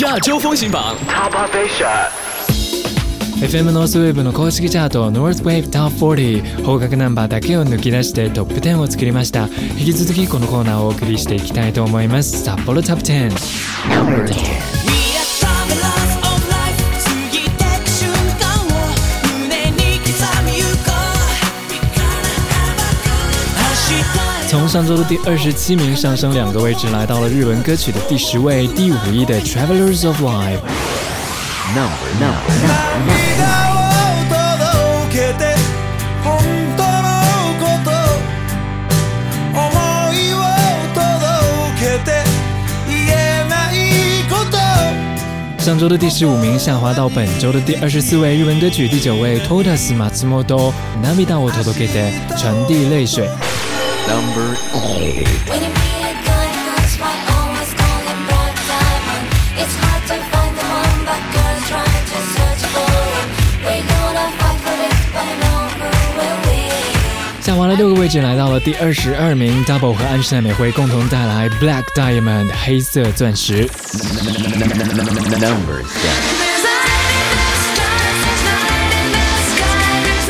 亚洲风行榜 Top Asia FM ノースウェーブの公式チャート NorthWave Top40 方角ナンバーだけを抜き出してトップ10を作りました引き続きこのコーナーをお送りしていきたいと思います札幌 Top 10从上周的第二十七名上升两个位置，来到了日文歌曲的第十位。第五位的《Travelers of Life》。上周的第十五名下滑到本周的第二十四位。日文歌曲第九位《t o t a s Matsumoto》。传递泪水。number eight。When why always We know that's him hard the search him. the fight meet one, be. Diamond. find trying know you guy, to to for for who but but It's this, a call Brad girls I will 再完了六个位置，来到了第二十二名，Double 和安奈美惠共同带来 Black Diamond 黑色钻石。number seven。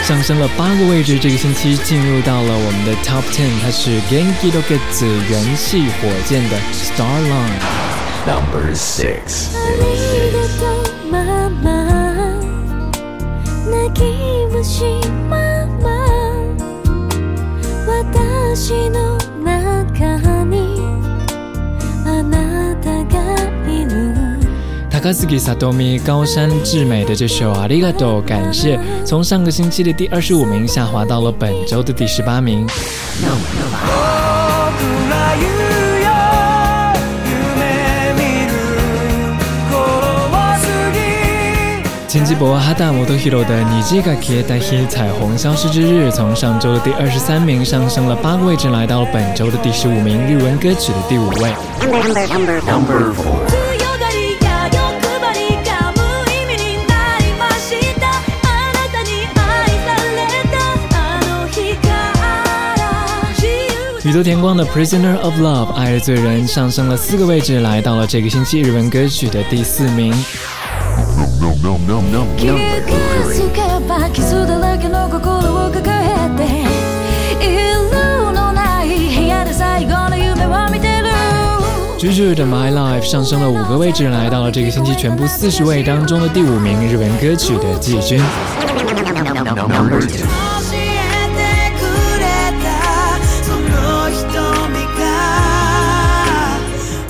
上升了八个位置，这个星期进入到了我们的 Top Ten，它是 Genki Rockets 元系火箭的 Starline Number Six。a t 萨 m i 高山智美的这首《Arigato》感谢从上个星期的第二十五名下滑到了本周的第十八名。金吉博哈达摩托 hero 的《你记得吗？在彩虹消失之日》，从上周的第二十三名上升了八个位置，来到本周的第十五名，日文歌曲的第五位。泽田光的《Prisoner of Love》爱的罪人上升了四个位置，来到了这个星期日文歌曲的第四名。j u j u 的《My Life》上升了五个位置，来到了这个星期全部四十位当中的第五名，日文歌曲的季军。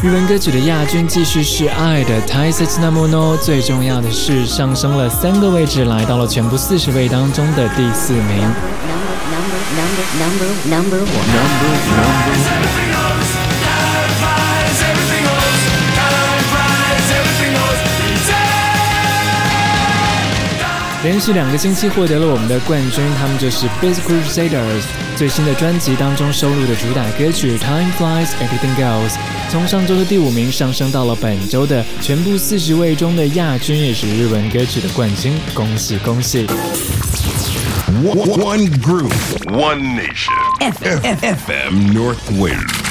日文歌曲的亚军继续是爱的 Tai Seta Mono，最重要的是上升了三个位置，来到了全部四十位当中的第四名。连续两个星期获得了我们的冠军，他们就是 Basic Crusaders。最新的专辑当中收录的主打歌曲《Time Flies Everything Goes》，从上周的第五名上升到了本周的全部四十位中的亚军，也是日文歌曲的冠军，恭喜恭喜！One group, one nation, F F F M Northwind。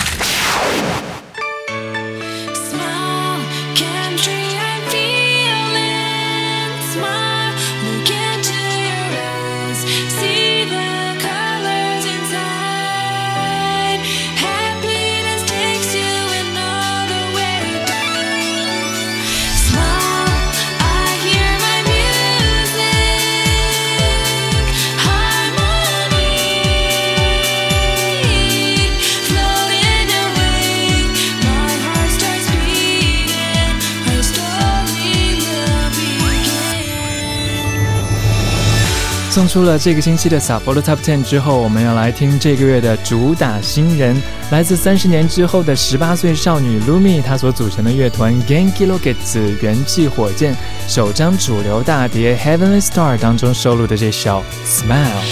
送出了这个星期的《Sapporo Top Ten》之后，我们要来听这个月的主打新人，来自三十年之后的十八岁少女 Lumi，她所组成的乐团 g a n g r i l g e i t z 元气火箭）首张主流大碟《Heavenly Star》当中收录的这首《Smile》。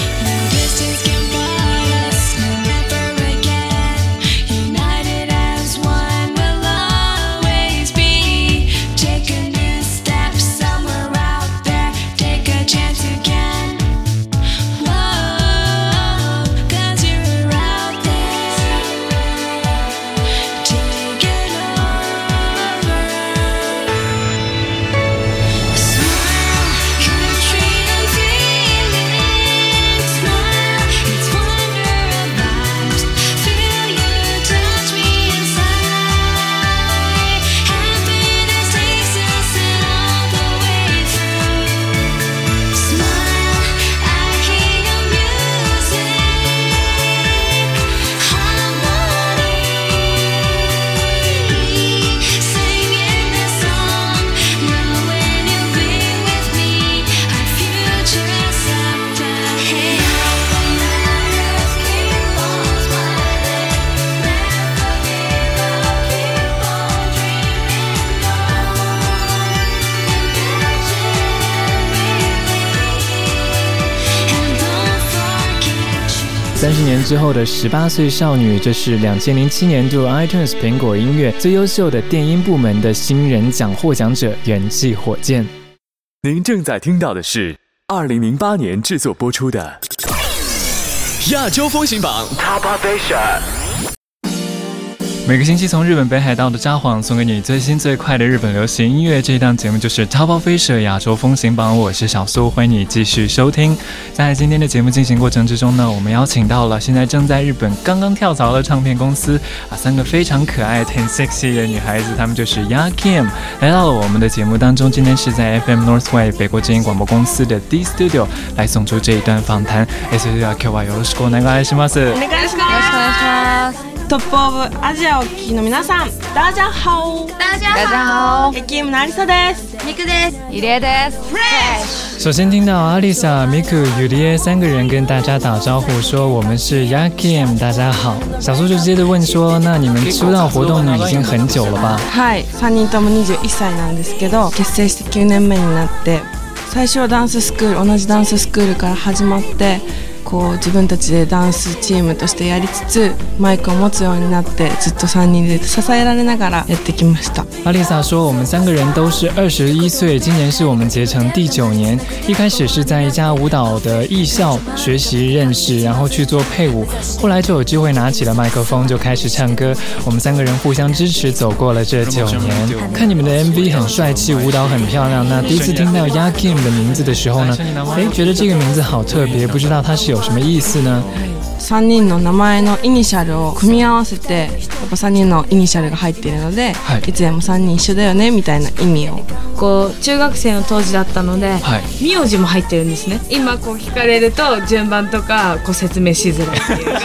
之后的十八岁少女，这是两千零七年度 iTunes 苹果音乐最优秀的电音部门的新人奖获奖者人气火箭。您正在听到的是二零零八年制作播出的亚洲风行榜 Top Asia。每个星期从日本北海道的札幌送给你最新最快的日本流行音乐，这一档节目就是《Topo Fisher 亚洲风行榜》。我是小苏，欢迎你继续收听。在今天的节目进行过程之中呢，我们邀请到了现在正在日本刚刚跳槽的唱片公司啊，三个非常可爱、很 sexy 的女孩子，她们就是 y a k i m 来到了我们的节目当中。今天是在 FM Northway 北国之音广播公司的 D Studio 来送出这一段访谈。S U れでよろしくお願いします。お願いします。トップオブアジアを聞きの皆さんダージャハオダージャ m ハりさですミクです。リ烈です。ミク e s h 首先听到阿丽莎、m i 三个人跟大家打招呼，说我们是 Yakim，大家好。小苏就接着问说，那你们出道活动已经很久了吧？はい3人とも21歳なんですけど結成して9年目になって最初はダンススクール同じダンススクールから始まって阿里萨说：“我们三个人都是二十一岁，今年是我们结成第九年。一开始是在一家舞蹈的艺校学习认识，然后去做配舞，后来就有机会拿起了麦克风就开始唱歌。我们三个人互相支持，走过了这九年。看你们的 MV 很帅气，舞蹈很漂亮。那第一次听到 Yakim 的名字的时候呢，哎，觉得这个名字好特别，不知道他是有。”有什么意思呢？3人の名前のイニシャルを組み合わせてやっぱ3人のイニシャルが入っているので、はい、いつでも3人一緒だよねみたいな意味をこう中学生の当時だったので、はい、名字も入ってるんですね今こう聞かれると順番とかこう説明しづらいっていうか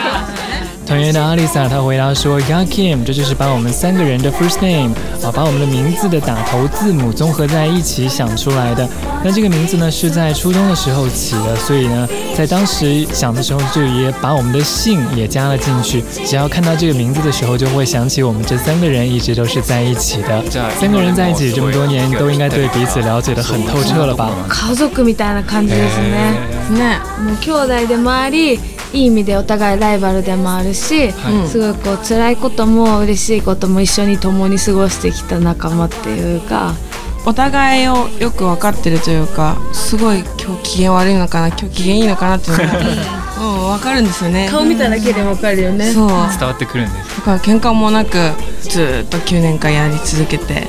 团员的阿丽萨，她回答说：“Yakim，这就是把我们三个人的 first name 啊，把我们的名字的打头字母综合在一起想出来的。那这个名字呢，是在初中的时候起的，所以呢，在当时想的时候就也把我们的姓也加了进去。只要看到这个名字的时候，就会想起我们这三个人一直都是在一起的。三个人在一起这么多年，都应该对彼此了解的很透彻了吧？”家族みたいな感じですね。ね、もう兄弟であり。いい意味でお互いライバルでもあるし、はい、すごいこう辛いことも嬉しいことも一緒に共に過ごしてきた仲間っていうかお互いをよく分かってるというかすごい今日機嫌悪いのかな今日機嫌いいのかなっていうのが うん、分かるんですよね顔見ただけで分かるよね、うん、そう伝わってくるんですだから喧嘩もなくずっと9年間やり続けて、はい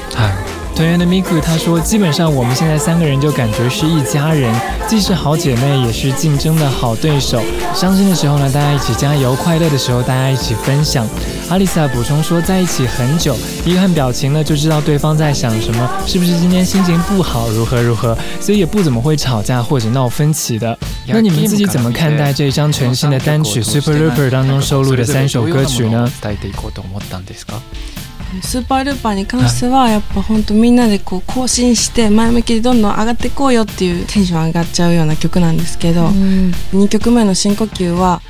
团员的 Miku 她说：“基本上我们现在三个人就感觉是一家人，既是好姐妹，也是竞争的好对手。伤心的时候呢，大家一起加油；快乐的时候，大家一起分享。”阿丽萨补充说：“在一起很久，一看表情呢就知道对方在想什么，是不是今天心情不好？如何如何？所以也不怎么会吵架或者闹分歧的。”那你们自己怎么看待这张全新的单曲《Super l o o p e r 当中收录的三首歌曲呢？スーパールーパーに関してはやっぱ本当みんなでこう更新して前向きでどんどん上がっていこうよっていうテンション上がっちゃうような曲なんですけど、うん、2曲目の「深呼吸」は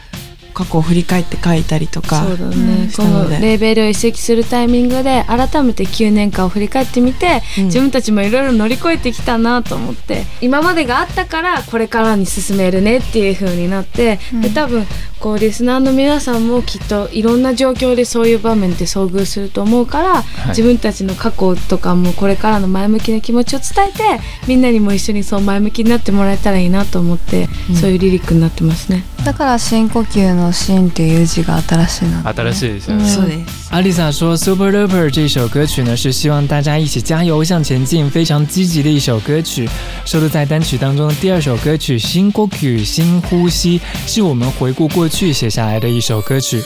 過去を振り返って書いたりとかそうだね、このレーベルを移籍するタイミングで改めて9年間を振り返ってみて、うん、自分たちもいろいろ乗り越えてきたなと思って今までがあったからこれからに進めるねっていうふうになって、うん、で多分こうリスナーの皆さんもきっといろんな状況でそういう場面って遭遇すると思うから、はい、自分たちの過去とかもこれからの前向きな気持ちを伝えてみんなにも一緒にそう前向きになってもらえたらいいなと思って、うん、そういうリリックになってますねだから深呼吸の「深」っていう字が新しいな、ね、新しいですよね、うん、そうですアリさん说 Super Duper 这首歌曲呢是希望大家一起加油向前进非常积极的一首歌曲收录在单曲当中的第二首歌曲《深呼吸深呼吸》是我们回顾过去写下来的一首歌曲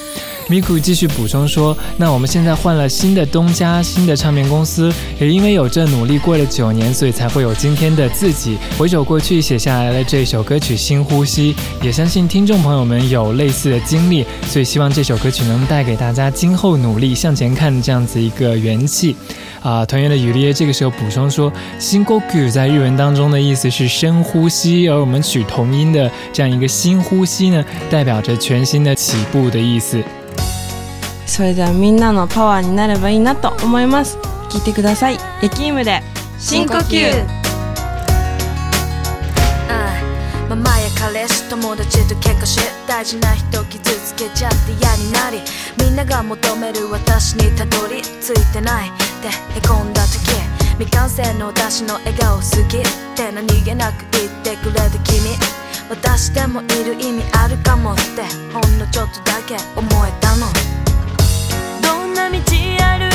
，Miku 继续补充说：“那我们现在换了新的东家，新的唱片公司，也因为有这努力过了九年，所以才会有今天的自己。回首过去写下来的这首歌曲《新呼吸》，也相信听众朋友们有类似的经历，所以希望这首歌曲能带给大家今后努力向前看这样子一个元气。”啊，团员的雨里这个时候补充说：“新歌曲在日文当中的意思是深呼吸，而我们取同音的这样一个新呼吸呢，代表着。”着全新的起步的意思それではみんなのパワーになればいいなと思います聞いてくださいエキームで深呼吸ママや彼氏友達と喧嘩し大事な人傷つけちゃって嫌になりみんなが求める私にたどり着いてないってへこんだ時未完成の私の笑顔好きって何気なく言ってくれた君私でもいる意味あるかもってほんのちょっとだけ思えたのどんな道ある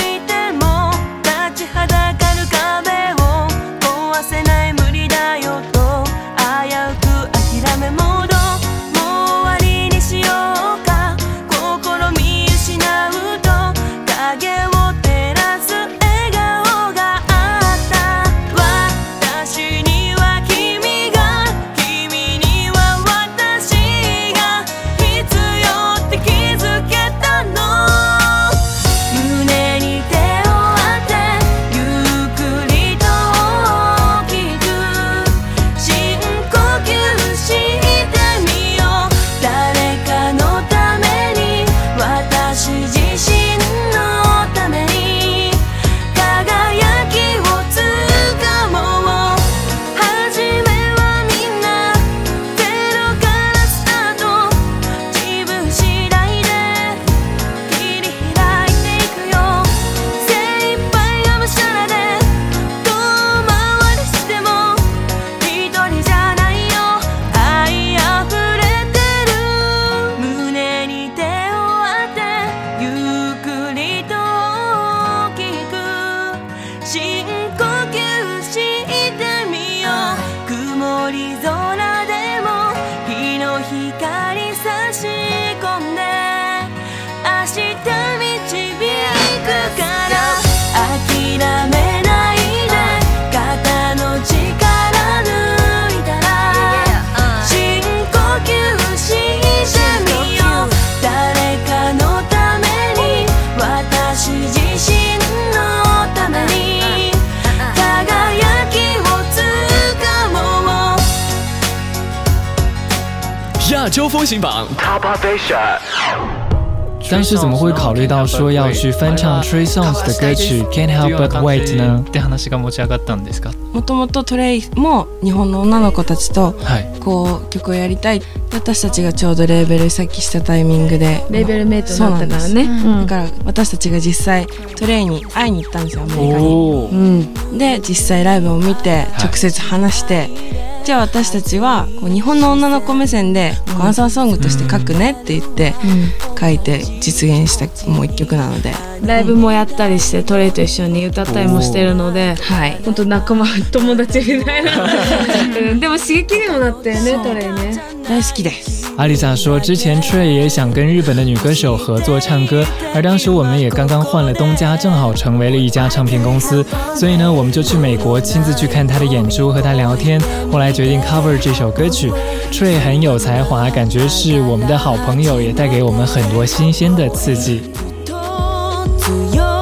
洲风行榜 Top Asia。怎么会考虑到说要去翻唱 Trey Songz 的歌曲 Can't Help But Wait 呢？って話が持ち上がったんですか。もともとトレイも日本の女の子たちとこう曲をやりたい。私たちがちょうどレーベル先したタイミングでレーベルメイトになったからね、だから私たちが実際トレイに会いに行ったんですよアメリカに、うん、で実際ライブを見て直接話してじゃあ私たちはこう日本の女の子目線でアンサーソングとして書くねって言って書いて実現したもう一曲なので、ライブもやったりしてトレイと一緒に歌ったりもしてるので、はい、本当仲間友達みたいな でも刺激にもなってねトレイね大好きです阿丽萨说：“之前 Trey 也想跟日本的女歌手合作唱歌，而当时我们也刚刚换了东家，正好成为了一家唱片公司，所以呢，我们就去美国亲自去看他的演出，和他聊天。后来决定 cover 这首歌曲。Trey 很有才华，感觉是我们的好朋友，也带给我们很多新鲜的刺激。”自由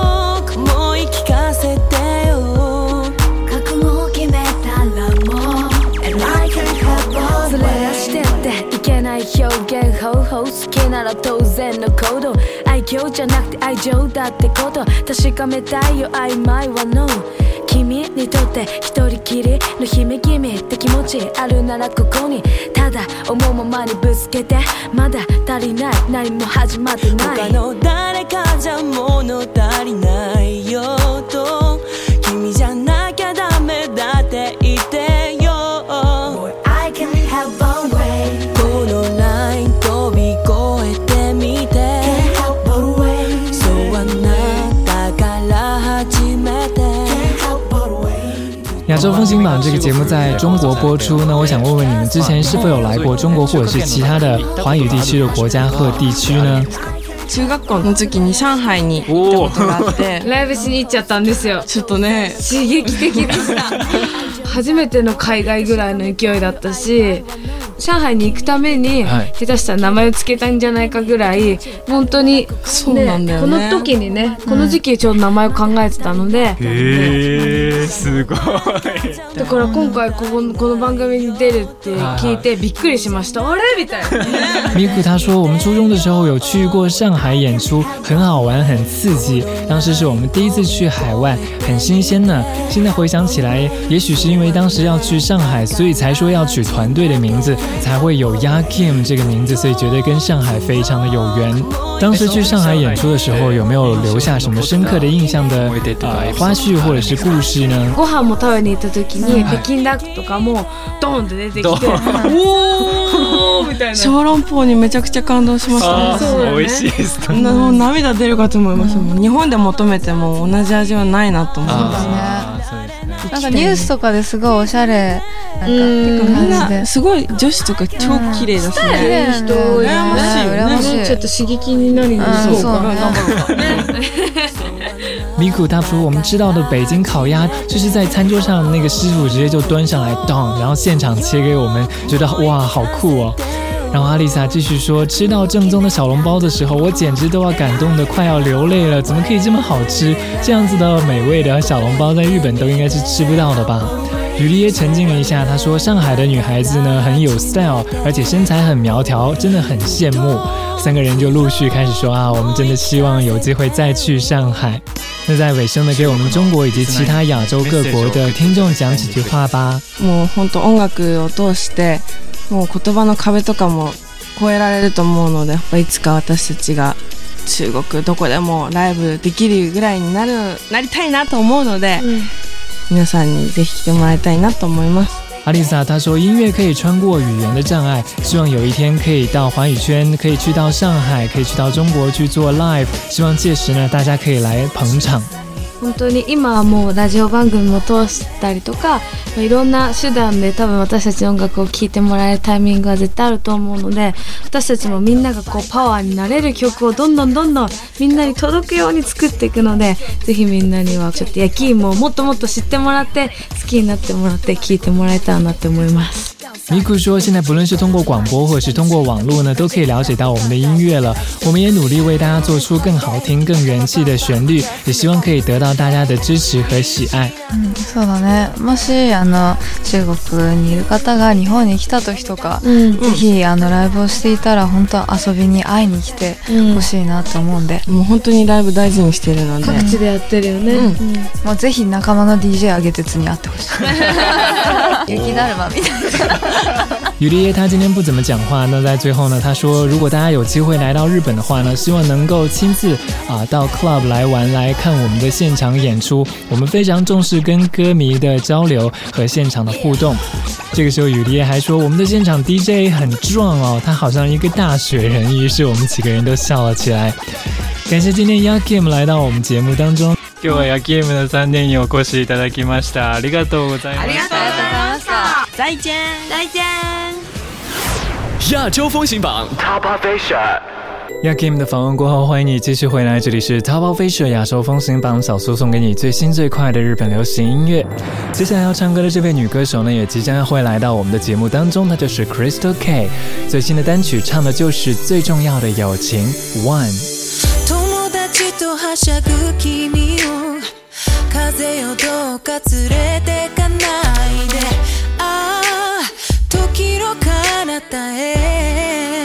方好きなら当然の行動愛嬌じゃなくて愛情だってこと確かめたいよ曖昧は No 君にとって一人きりの姫君って気持ちあるならここにただ思うままにぶつけてまだ足りない何も始まってない他の誰かじゃ物足りないよと《周风新榜》这个节目在中国播出那我想问问你们之前是否有来过中国或者是其他的华语地区的国家和地区呢？中学校の時に上海に行っってライブしに行っちゃったんですよ。ちょっとね、刺激的でした。初めての海外ぐらいの勢いだったし。上海に行くために、下手したら名前を付けたんじゃないかぐらい本当に、そうなんだよ、ねこの時にね、この時期ちょうど名前を考えてたので、うん、へえすごいだから今回こここの番組に出るって聞いてびっくりしましたあれみたいな、ミク他说我们初中的时候有去过上海演出很好玩很刺激当时是我们第一次去海外很新鲜呢现在回想起来也许是因为当时要去上海所以才说要取团队的名字才会有 Yakim 这个名字，所以觉得跟上海非常的有缘。当时去上海演出的时候，有没有留下什么深刻的印象的？哎，花絮或者是故事呢？ご飯食べ時に北京ダックとかもドーン出てきて、お 小籠包にめちゃくちゃ感動しました。美味しい。もう涙出るかと思います。日本で求めても同じ味はないなと思ます。なんかニュースとかですごいおしゃれなんか聞く感じですごい女子とか超綺麗だし綺麗な人多い羨ましいちょっと刺激になるよねそうかな米大厨，我们知道的北京烤鸭，就是在餐桌上那个师傅直接就端上来，然后现场切给我们，觉得哇，好酷哦。然后阿丽萨继续说：“吃到正宗的小笼包的时候，我简直都要感动的快要流泪了！怎么可以这么好吃？这样子的美味的小笼包，在日本都应该是吃不到的吧？”雨梨也沉浸了一下，她说：“上海的女孩子呢，很有 style，而且身材很苗条，真的很羡慕。”三个人就陆续开始说：“啊，我们真的希望有机会再去上海。”那在尾声呢，给我们中国以及其他亚洲各国的听众讲几句话吧。もう言葉の壁とかも超えられると思うのでやっぱいつか私たちが中国どこでもライブできるぐらいになるなりたいなと思うので、皆さんにぜひ来てもらいたいなと思います。阿丽萨她说：“音乐可以穿过语言的障碍，希望有一天可以到华语圈，可以去到上海，可以去到中国去做 live。希望届时呢，大家可以来捧场。”本当に今はもうラジオ番組も通したりとかいろんな手段で多分私たち音楽を聴いてもらえるタイミングは絶対あると思うので私たちもみんながこうパワーになれる曲をどんどんどんどんみんなに届くように作っていくので是非みんなにはちょっと焼き芋をもっともっと知ってもらって好きになってもらって聴いてもらえたらなって思います。米库说：“现在不论是通过广播，或是通过网络呢，都可以了解到我们的音乐了。我们也努力为大家做出更好听、更元气的旋律，也希望可以得到大家的支持和喜爱。”嗯，そうだね。もしあの中国にいる方が日本に来た時とか、ぜひあのライブをしていたら本当遊びに会いに来てほしいなと思うんで。もう本当にライブ大事にしてるので。各地でやってるよね。もうぜひ仲間の DJ あげてつに会ってほしい。雪 だるまみたいな。雨力耶他今天不怎么讲话，那在最后呢，他说如果大家有机会来到日本的话呢，希望能够亲自啊到 club 来玩来看我们的现场演出。我们非常重视跟歌迷的交流和现场的互动。这个时候雨力叶还说我们的现场 DJ 很壮哦，他好像一个大雪人。于是我们几个人都笑了起来。感谢今天 Yakim 来到我们节目当中。再见，再见。亚洲风行榜 Top of Asia。亚 game 的访问过后，欢迎你继续回来，这里是 Top of Asia 亚洲风行榜，小苏送给你最新最快的日本流行音乐。接下来要唱歌的这位女歌手呢，也即将会来到我们的节目当中，她就是 Crystal K，最新的单曲唱的就是最重要的友情 One。黄色かなたへ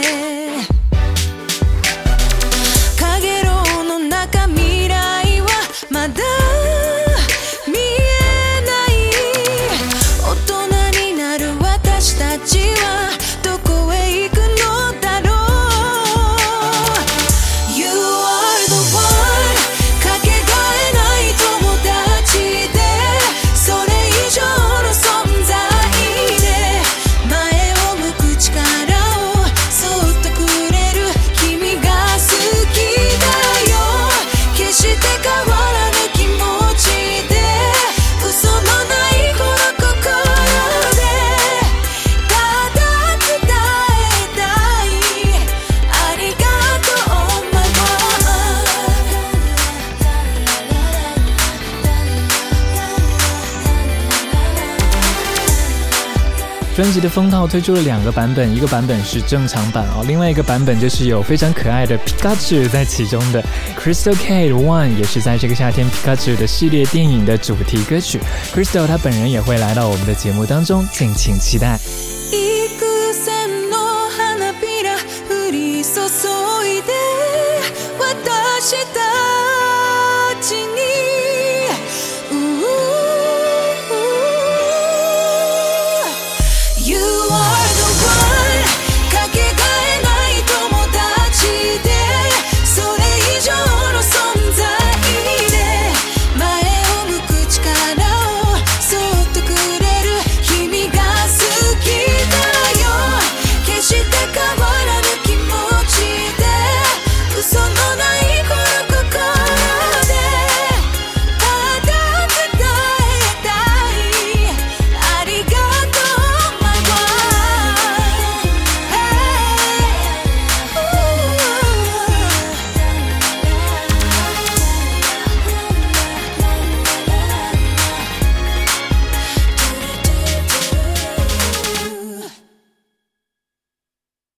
专辑的封套推出了两个版本，一个版本是正常版哦，另外一个版本就是有非常可爱的皮卡丘在其中的。Crystal K One 也是在这个夏天皮卡丘的系列电影的主题歌曲。Crystal 他本人也会来到我们的节目当中，敬请期待。